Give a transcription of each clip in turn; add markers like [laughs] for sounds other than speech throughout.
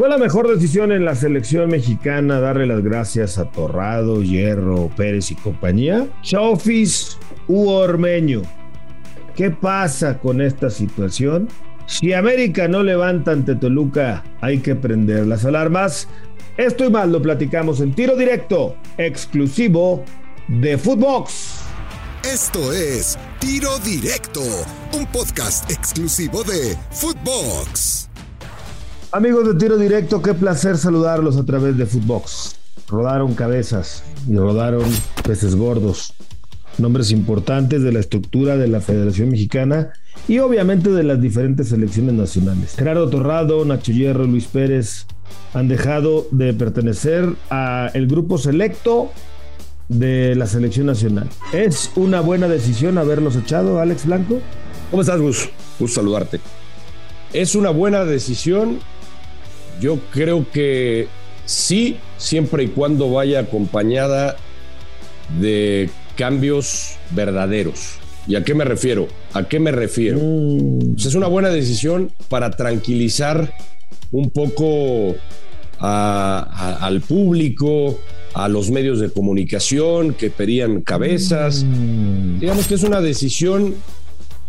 Fue la mejor decisión en la selección mexicana darle las gracias a Torrado, Hierro, Pérez y compañía. Chofis u Ormeño. ¿Qué pasa con esta situación? Si América no levanta ante Toluca, hay que prender las alarmas. Esto y más lo platicamos en tiro directo, exclusivo de Footbox. Esto es Tiro Directo, un podcast exclusivo de Footbox. Amigos de Tiro Directo, qué placer saludarlos a través de Footbox. Rodaron cabezas y rodaron peces gordos, nombres importantes de la estructura de la Federación Mexicana y obviamente de las diferentes selecciones nacionales. Gerardo Torrado, Nacho Hierro, Luis Pérez han dejado de pertenecer al grupo selecto de la selección nacional. ¿Es una buena decisión haberlos echado, Alex Blanco? ¿Cómo estás, Gus? Gusto saludarte. Es una buena decisión yo creo que sí, siempre y cuando vaya acompañada de cambios verdaderos. ¿Y a qué me refiero? ¿A qué me refiero? Mm. Pues es una buena decisión para tranquilizar un poco al público, a los medios de comunicación que pedían cabezas. Mm. Digamos que es una decisión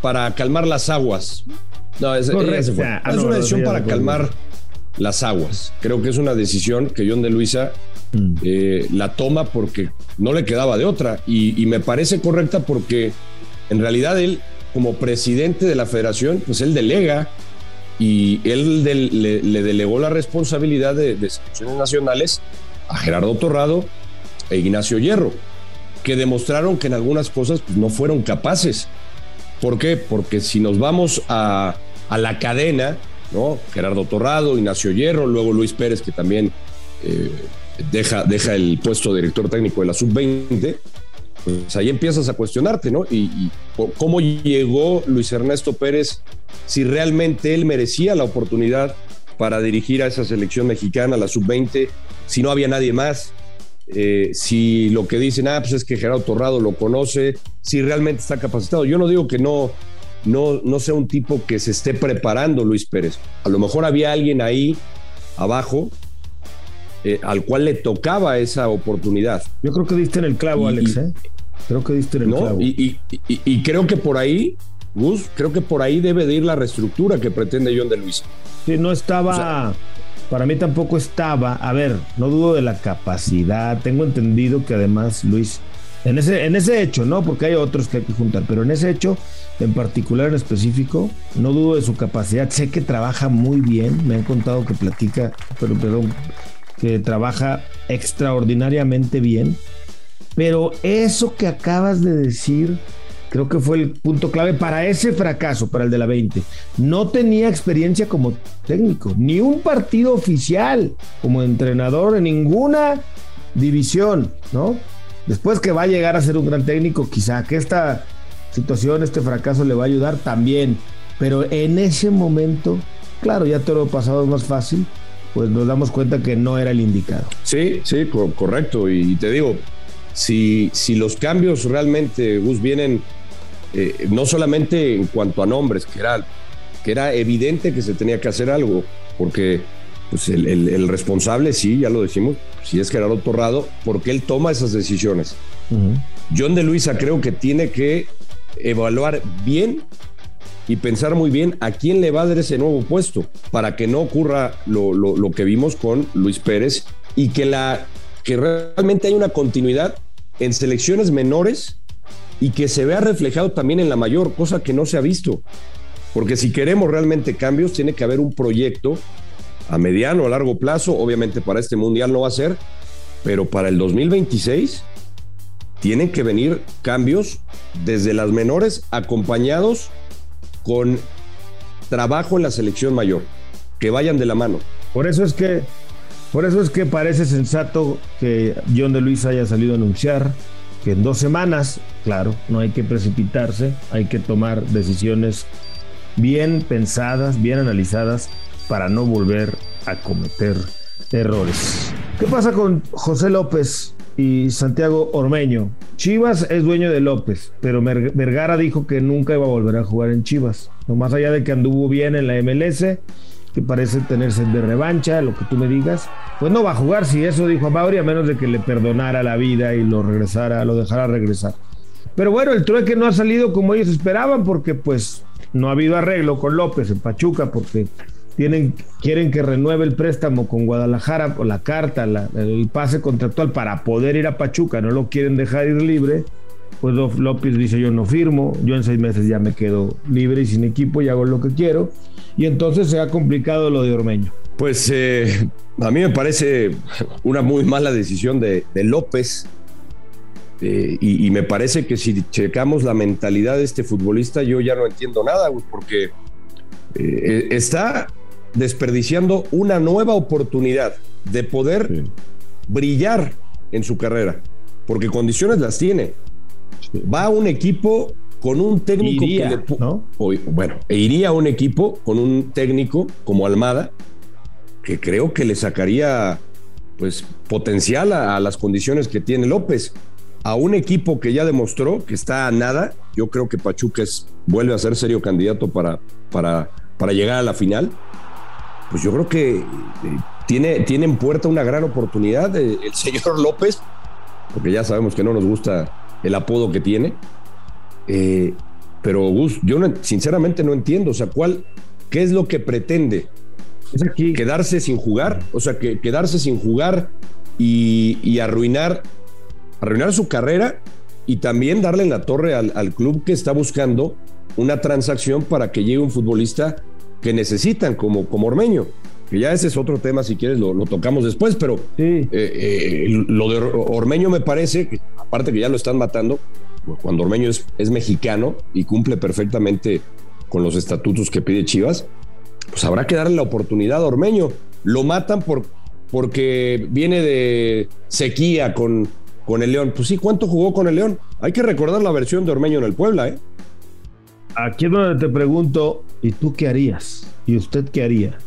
para calmar las aguas. No, es, es ah, una decisión para calmar las aguas. Creo que es una decisión que John de Luisa mm. eh, la toma porque no le quedaba de otra y, me parece correcta porque en realidad él como presidente de la federación, pues él delega y él le, delegó la responsabilidad de, de selecciones nacionales a Gerardo Torrado e Ignacio Hierro, que demostraron que en algunas cosas pues, no fueron capaces. ¿Por qué? Porque si nos vamos a, a la cadena, ¿no? Gerardo Torrado, Ignacio Hierro, luego Luis Pérez, que también eh, deja, deja el puesto de director técnico de la sub-20, pues ahí empiezas a cuestionarte, ¿no? Y, cómo llegó Luis Ernesto Pérez, si realmente él merecía la oportunidad para dirigir a esa selección mexicana, la sub-20, si no había nadie más, eh, si lo que dicen, ah, pues es que Gerardo Torrado lo conoce, si realmente está capacitado. Yo no digo que no, no, no sea un tipo que se esté preparando Luis Pérez. A lo mejor había alguien ahí abajo eh, al cual le tocaba esa oportunidad. Yo creo que diste en el clavo, Alex. ¿eh? Creo que diste en el clavo. Y, creo que por ahí, Gus, creo que por ahí debe de ir la reestructura que pretende John de Luis. Sí, no estaba. para mí tampoco estaba. A ver, no dudo de la capacidad. Tengo entendido que además Luis en ese, en ese hecho, ¿no? Porque hay otros que hay que juntar, pero en ese hecho en particular, en específico, no dudo de su capacidad. Sé que trabaja muy bien, me han contado que platica, pero perdón, que trabaja extraordinariamente bien. Pero eso que acabas de decir, creo que fue el punto clave para ese fracaso, para el de la 20. No tenía experiencia como técnico, ni un partido oficial como entrenador en ninguna división, ¿no? Después que va a llegar a ser un gran técnico, quizá que esta situación, este fracaso le va a ayudar también. Pero en ese momento, claro, ya todo lo pasado es más fácil, pues nos damos cuenta que no era el indicado. Sí, sí, correcto. Y te digo, si, si los cambios realmente, Gus, vienen eh, no solamente en cuanto a nombres, que era, que era evidente que se tenía que hacer algo, porque pues el, responsable, sí, ya lo decimos, si es Gerardo Torrado, porque él toma esas decisiones. John de Luisa creo que tiene que evaluar bien y pensar muy bien a quién le va a dar ese nuevo puesto para que no ocurra lo, lo, que vimos con Luis Pérez y que, la, que realmente hay una continuidad en selecciones menores y que se vea reflejado también en la mayor, cosa que no se ha visto. Porque si queremos realmente cambios, tiene que haber un proyecto a mediano o largo plazo. Obviamente para este mundial no va a ser, pero para el 2026 tienen que venir cambios desde las menores acompañados con trabajo en la selección mayor, que vayan de la mano. Por eso es que por eso es que parece sensato que John de Luis haya salido a anunciar que en dos semanas, claro, no hay que precipitarse, hay que tomar decisiones bien pensadas, bien analizadas para no volver a cometer errores. ¿Qué pasa con José López y Santiago Ormeño? Chivas es dueño de López, pero Vergara dijo que nunca iba a volver a jugar en Chivas. No más allá de que anduvo bien en la MLS, que parece tenerse de revancha, lo que tú me digas. Pues no va a jugar si eso dijo a Mauri, a menos de que le perdonara la vida y lo regresara, lo dejara regresar. Pero bueno, el trueque no ha salido como ellos esperaban, porque pues no ha habido arreglo con López en Pachuca, porque tienen, quieren que renueve el préstamo con Guadalajara, o la carta, el pase contractual para poder ir a Pachuca, no lo quieren dejar ir libre pues López dice yo no firmo, yo en seis meses ya me quedo libre y sin equipo y hago lo que quiero. Y entonces se ha complicado lo de Ormeño. Pues eh, a mí me parece una muy mala decisión de, López. Eh, y, me parece que si checamos la mentalidad de este futbolista, yo ya no entiendo nada, porque eh, está desperdiciando una nueva oportunidad de poder brillar en su carrera, porque condiciones las tiene va a un equipo con un técnico que le, ¿no? bueno, e iría a un equipo con un técnico como Almada, que creo que le sacaría pues potencial a, las condiciones que tiene López. A un equipo que ya demostró que está a nada, yo creo que Pachuca vuelve a ser serio candidato para, para, para llegar a la final. Pues yo creo que eh, tiene, tiene en puerta una gran oportunidad eh, el señor [laughs] López, porque ya sabemos que no nos gusta el apodo que tiene. Eh, pero Gus, yo sinceramente no entiendo, o sea, ¿cuál, qué es lo que pretende? ¿Es aquí? ¿Quedarse sin jugar? O sea, que, quedarse sin jugar y, arruinar, arruinar su carrera y también darle en la torre al, club que está buscando una transacción para que llegue un futbolista que necesitan, como, como Ormeño. Que ya ese es otro tema, si quieres lo, tocamos después, pero eh, eh, lo de Ormeño me parece, que, aparte que ya lo están matando, cuando Ormeño es, es mexicano y cumple perfectamente con los estatutos que pide Chivas, pues habrá que darle la oportunidad a Ormeño. Lo matan por, porque viene de sequía con, con el León. Pues sí, ¿cuánto jugó con el León? Hay que recordar la versión de Ormeño en el Puebla, ¿eh? Aquí es donde te pregunto, ¿y tú qué harías? ¿Y usted qué haría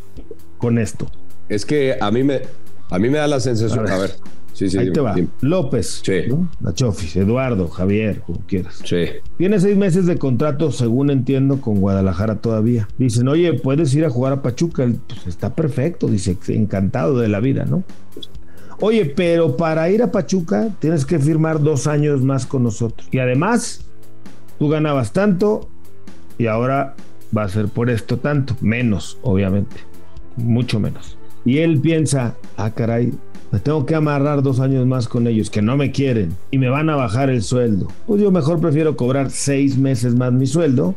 con esto? Es que a mí me, a mí me da la sensación. A ver, Sí, sí, Ahí te va. López, sí. La Chofis, Eduardo, Javier, como quieras. Sí. Tiene seis meses de contrato, según entiendo, con Guadalajara todavía. Dicen, oye, puedes ir a jugar a Pachuca. Pues está perfecto, dice, encantado de la vida, ¿no? Oye, pero para ir a Pachuca tienes que firmar dos años más con nosotros. Y además, tú ganabas tanto y ahora va a ser por esto tanto. Menos, obviamente. Mucho menos. Y él piensa, ah, caray, me tengo que amarrar dos años más con ellos que no me quieren y me van a bajar el sueldo. Pues yo mejor prefiero cobrar seis meses más mi sueldo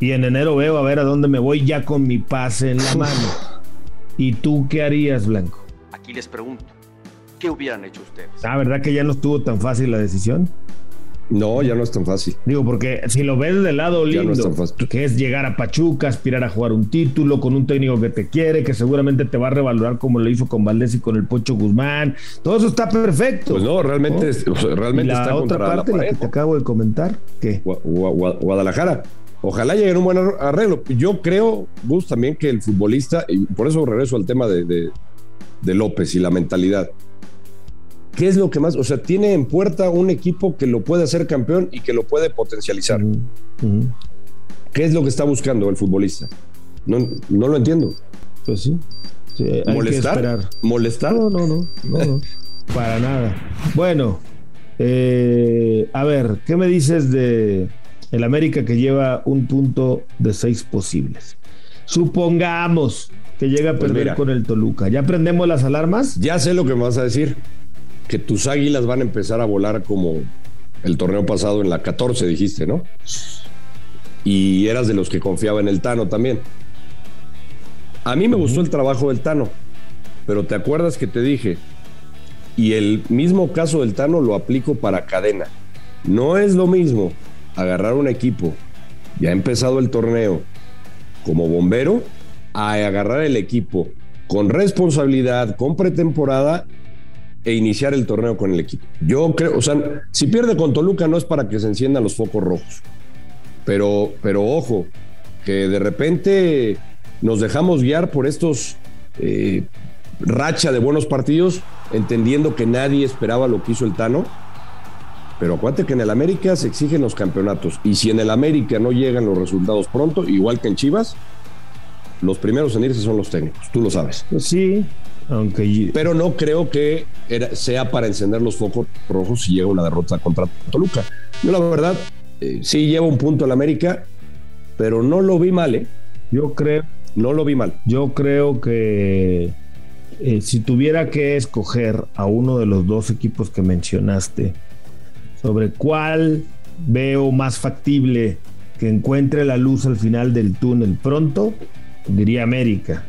y en enero veo a ver a dónde me voy ya con mi pase en la mano. ¿Y tú qué harías, Blanco? Aquí les pregunto, ¿qué hubieran hecho ustedes? Ah, ¿verdad que ya no estuvo tan fácil la decisión? No, ya no es tan fácil. Digo, porque si lo ves del lado lindo, que es llegar a Pachuca, aspirar a jugar un título con un técnico que te quiere, que seguramente te va a revalorar como lo hizo con Valdés y con el Pocho Guzmán, todo eso está perfecto. Pues no, realmente, realmente la otra parte, la, que te acabo de comentar, ¿qué? Guadalajara. Ojalá llegue un buen arreglo. Yo creo, Gus, también que el futbolista, y por eso regreso al tema de, de López y la mentalidad ¿Qué es lo que más? O sea, tiene en puerta un equipo que lo puede hacer campeón y que lo puede potencializar. ¿Qué es lo que está buscando el futbolista? No, no lo entiendo. Pues sí. ¿Molestar? ¿Molestar? No, no, no. no, [laughs] para nada. Bueno, eh, a ver, ¿qué me dices de el América que lleva un punto de seis posibles? Supongamos que llega a pues perder con el Toluca. ¿Ya prendemos las alarmas? Ya sé lo que me vas a decir que tus águilas van a empezar a volar como el torneo pasado en la 14, dijiste, ¿no? Y eras de los que confiaba en el Tano también. A mí me gustó el trabajo del Tano, pero te acuerdas que te dije, y el mismo caso del Tano lo aplico para cadena. No es lo mismo agarrar un equipo, ya ha empezado el torneo, como bombero, a agarrar el equipo con responsabilidad, con pretemporada e iniciar el torneo con el equipo. Yo creo, o sea, si pierde con Toluca no es para que se enciendan los focos rojos. Pero, pero ojo, que de repente nos dejamos guiar por estos eh, racha de buenos partidos, entendiendo que nadie esperaba lo que hizo el Tano. Pero acuérdate que en el América se exigen los campeonatos. Y si en el América no llegan los resultados pronto, igual que en Chivas, los primeros en irse son los técnicos, tú lo sabes. Pues sí, aunque... Pero no creo que sea para encender los focos rojos si llega una derrota contra Toluca. Yo la verdad, eh, sí llevo un punto al América, pero no lo vi mal, ¿eh? Yo creo... No lo vi mal. Yo creo que eh, si tuviera que escoger a uno de los dos equipos que mencionaste, sobre cuál veo más factible que encuentre la luz al final del túnel pronto, diría América,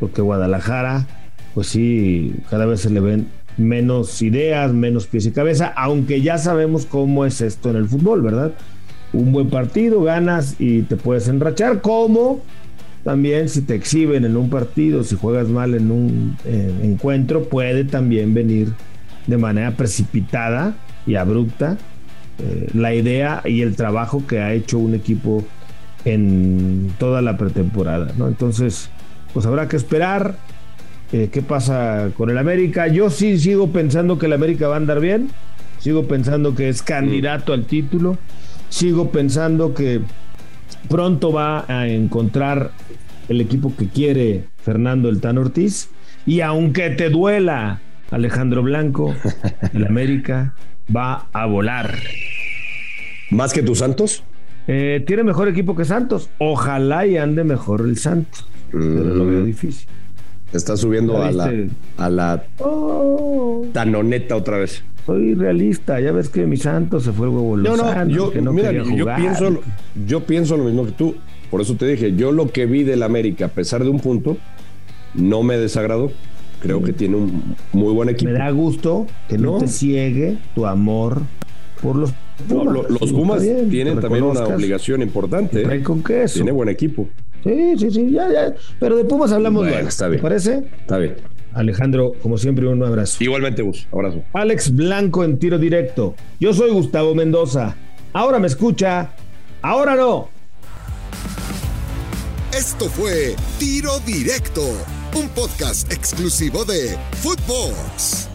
porque Guadalajara, pues sí, cada vez se le ven menos ideas, menos pies y cabeza, aunque ya sabemos cómo es esto en el fútbol, ¿verdad? Un buen partido, ganas y te puedes enrachar, como también si te exhiben en un partido, si juegas mal en un eh, encuentro, puede también venir de manera precipitada y abrupta eh, la idea y el trabajo que ha hecho un equipo en toda la pretemporada, ¿no? Entonces, pues habrá que esperar eh, qué pasa con el América. Yo sí sigo pensando que el América va a andar bien, sigo pensando que es candidato al título, sigo pensando que pronto va a encontrar el equipo que quiere Fernando el Tan Ortiz y aunque te duela Alejandro Blanco, el [laughs] América va a volar. ¿Más que tus Santos? Eh, tiene mejor equipo que Santos. Ojalá y ande mejor el Santos. Pero lo veo mm. difícil. Está subiendo a la, a la oh. tanoneta otra vez. Soy realista, ya ves que mi Santos se fue el huevo no, no, yo, mira, yo pienso, yo pienso lo mismo que tú. Por eso te dije, yo lo que vi del América, a pesar de un punto, no me desagradó. Creo que tiene un muy buen equipo. Me da gusto que no, te ciegue tu amor por los Pumas. los Pumas tienen también una obligación importante. ¿eh? con queso. Tiene buen equipo. Sí, sí, sí, ya, ya. Pero de Pumas hablamos bueno, Está bien. ¿Te parece? Está bien. Alejandro, como siempre, un abrazo. Igualmente, Gus. Abrazo. Alex Blanco en tiro directo. Yo soy Gustavo Mendoza. Ahora me escucha. Ahora no. Esto fue Tiro Directo un podcast exclusivo de Footbox.